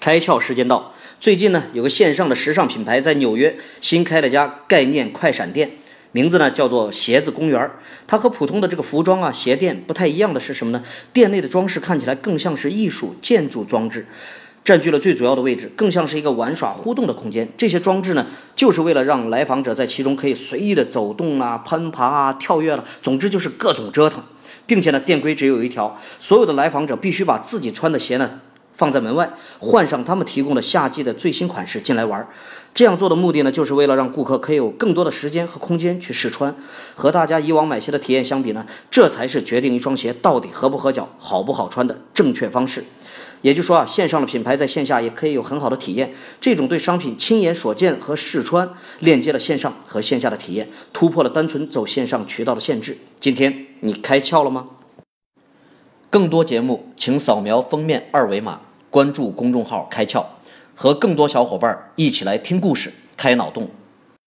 开窍时间到！最近呢，有个线上的时尚品牌在纽约新开了家概念快闪店，名字呢叫做鞋子公园。它和普通的这个服装啊鞋店不太一样的是什么呢？店内的装饰看起来更像是艺术建筑装置。占据了最主要的位置，更像是一个玩耍互动的空间。这些装置呢，就是为了让来访者在其中可以随意的走动啊、攀爬啊、跳跃了，总之就是各种折腾。并且呢，店规只有一条：所有的来访者必须把自己穿的鞋呢放在门外，换上他们提供的夏季的最新款式进来玩。这样做的目的呢，就是为了让顾客可以有更多的时间和空间去试穿。和大家以往买鞋的体验相比呢，这才是决定一双鞋到底合不合脚、好不好穿的正确方式。也就是说啊，线上的品牌在线下也可以有很好的体验。这种对商品亲眼所见和试穿，链接了线上和线下的体验，突破了单纯走线上渠道的限制。今天你开窍了吗？更多节目，请扫描封面二维码，关注公众号“开窍”，和更多小伙伴一起来听故事、开脑洞。